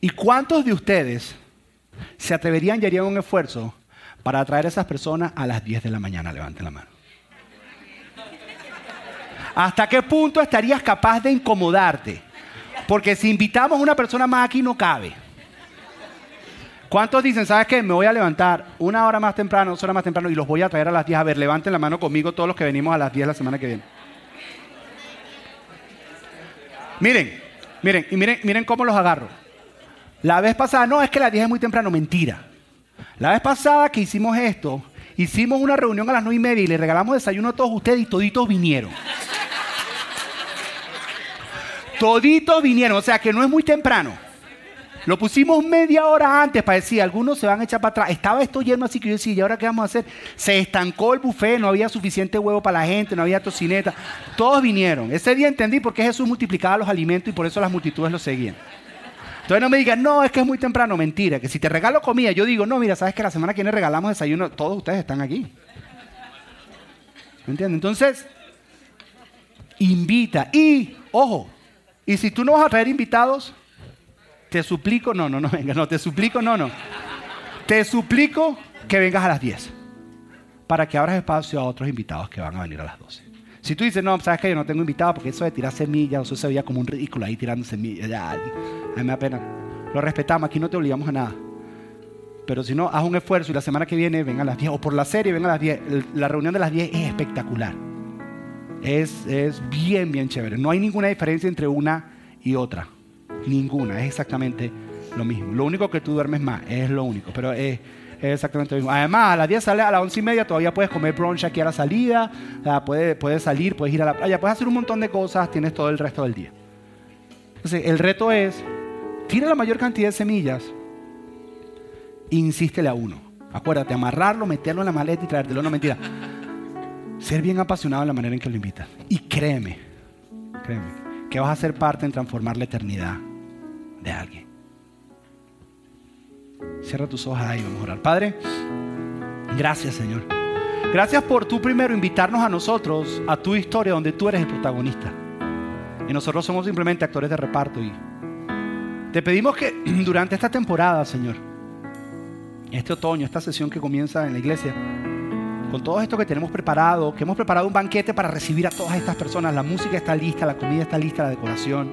¿Y cuántos de ustedes se atreverían y harían un esfuerzo para atraer a esas personas a las 10 de la mañana? Levanten la mano. ¿Hasta qué punto estarías capaz de incomodarte? Porque si invitamos a una persona más aquí no cabe. ¿Cuántos dicen, sabes qué? Me voy a levantar una hora más temprano, dos horas más temprano y los voy a traer a las 10? A ver, levanten la mano conmigo todos los que venimos a las 10 la semana que viene. Miren, miren, y miren, miren cómo los agarro. La vez pasada, no, es que las 10 es muy temprano, mentira. La vez pasada que hicimos esto, hicimos una reunión a las 9 y media y le regalamos desayuno a todos ustedes y toditos vinieron. toditos vinieron, o sea que no es muy temprano. Lo pusimos media hora antes para decir, algunos se van a echar para atrás. Estaba esto lleno así que yo decía, ¿y ahora qué vamos a hacer? Se estancó el buffet, no había suficiente huevo para la gente, no había tocineta. Todos vinieron. Ese día entendí por qué Jesús multiplicaba los alimentos y por eso las multitudes lo seguían. Entonces no me digan, no, es que es muy temprano. Mentira, que si te regalo comida, yo digo, no, mira, sabes que la semana que viene regalamos desayuno, todos ustedes están aquí. ¿Me entiendes? Entonces, invita. Y, ojo, y si tú no vas a traer invitados, te suplico, no, no, no, venga, no, te suplico, no, no. Te suplico que vengas a las 10 para que abras espacio a otros invitados que van a venir a las 12. Si tú dices, no, sabes que yo no tengo invitado porque eso de tirar semillas, eso se veía como un ridículo ahí tirando semillas, ya, a mí me da pena. Lo respetamos, aquí no te obligamos a nada. Pero si no, haz un esfuerzo y la semana que viene ven a las 10, o por la serie ven a las 10. La reunión de las 10 es espectacular. Es, es bien, bien chévere. No hay ninguna diferencia entre una y otra. Ninguna, es exactamente lo mismo. Lo único que tú duermes más, es lo único, pero exactamente lo mismo. Además, a las 10 sale a las 11 y media, todavía puedes comer brunch aquí a la salida, puedes, puedes salir, puedes ir a la playa, puedes hacer un montón de cosas, tienes todo el resto del día. Entonces, el reto es, tira la mayor cantidad de semillas e insístele a uno. Acuérdate, amarrarlo, meterlo en la maleta y traértelo. No, mentira. Ser bien apasionado en la manera en que lo invitas. Y créeme, créeme, que vas a ser parte en transformar la eternidad de alguien. Cierra tus ojos ahí, vamos a orar. Padre, gracias Señor. Gracias por tú primero invitarnos a nosotros a tu historia donde tú eres el protagonista. Y nosotros somos simplemente actores de reparto. Y te pedimos que durante esta temporada, Señor, este otoño, esta sesión que comienza en la iglesia, con todo esto que tenemos preparado, que hemos preparado un banquete para recibir a todas estas personas. La música está lista, la comida está lista, la decoración,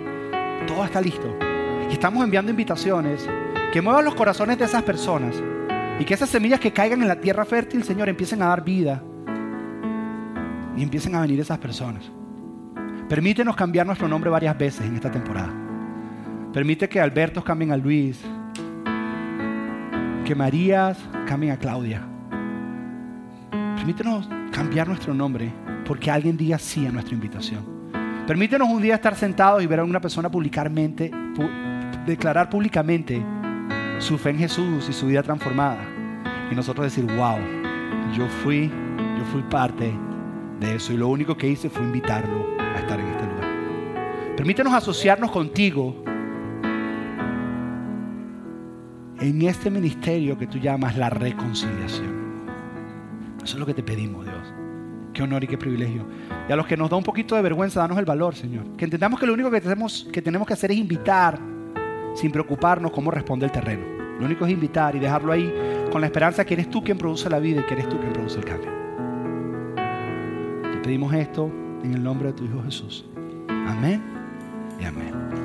todo está listo. Y estamos enviando invitaciones que muevan los corazones de esas personas y que esas semillas que caigan en la tierra fértil, Señor, empiecen a dar vida y empiecen a venir esas personas. Permítenos cambiar nuestro nombre varias veces en esta temporada. Permite que Albertos cambien a Luis, que Marías cambien a Claudia Permítenos cambiar nuestro nombre porque alguien diga sí a nuestra invitación. Permítenos un día estar sentados y ver a una persona publicarmente, declarar públicamente su fe en Jesús y su vida transformada. Y nosotros decir, wow, yo fui, yo fui parte de eso y lo único que hice fue invitarlo a estar en este lugar. Permítenos asociarnos contigo en este ministerio que tú llamas la reconciliación. Eso es lo que te pedimos, Dios. Qué honor y qué privilegio. Y a los que nos da un poquito de vergüenza, danos el valor, Señor. Que entendamos que lo único que tenemos que, tenemos que hacer es invitar sin preocuparnos cómo responde el terreno. Lo único es invitar y dejarlo ahí con la esperanza que eres tú quien produce la vida y que eres tú quien produce el cambio. Te pedimos esto en el nombre de tu Hijo Jesús. Amén y amén.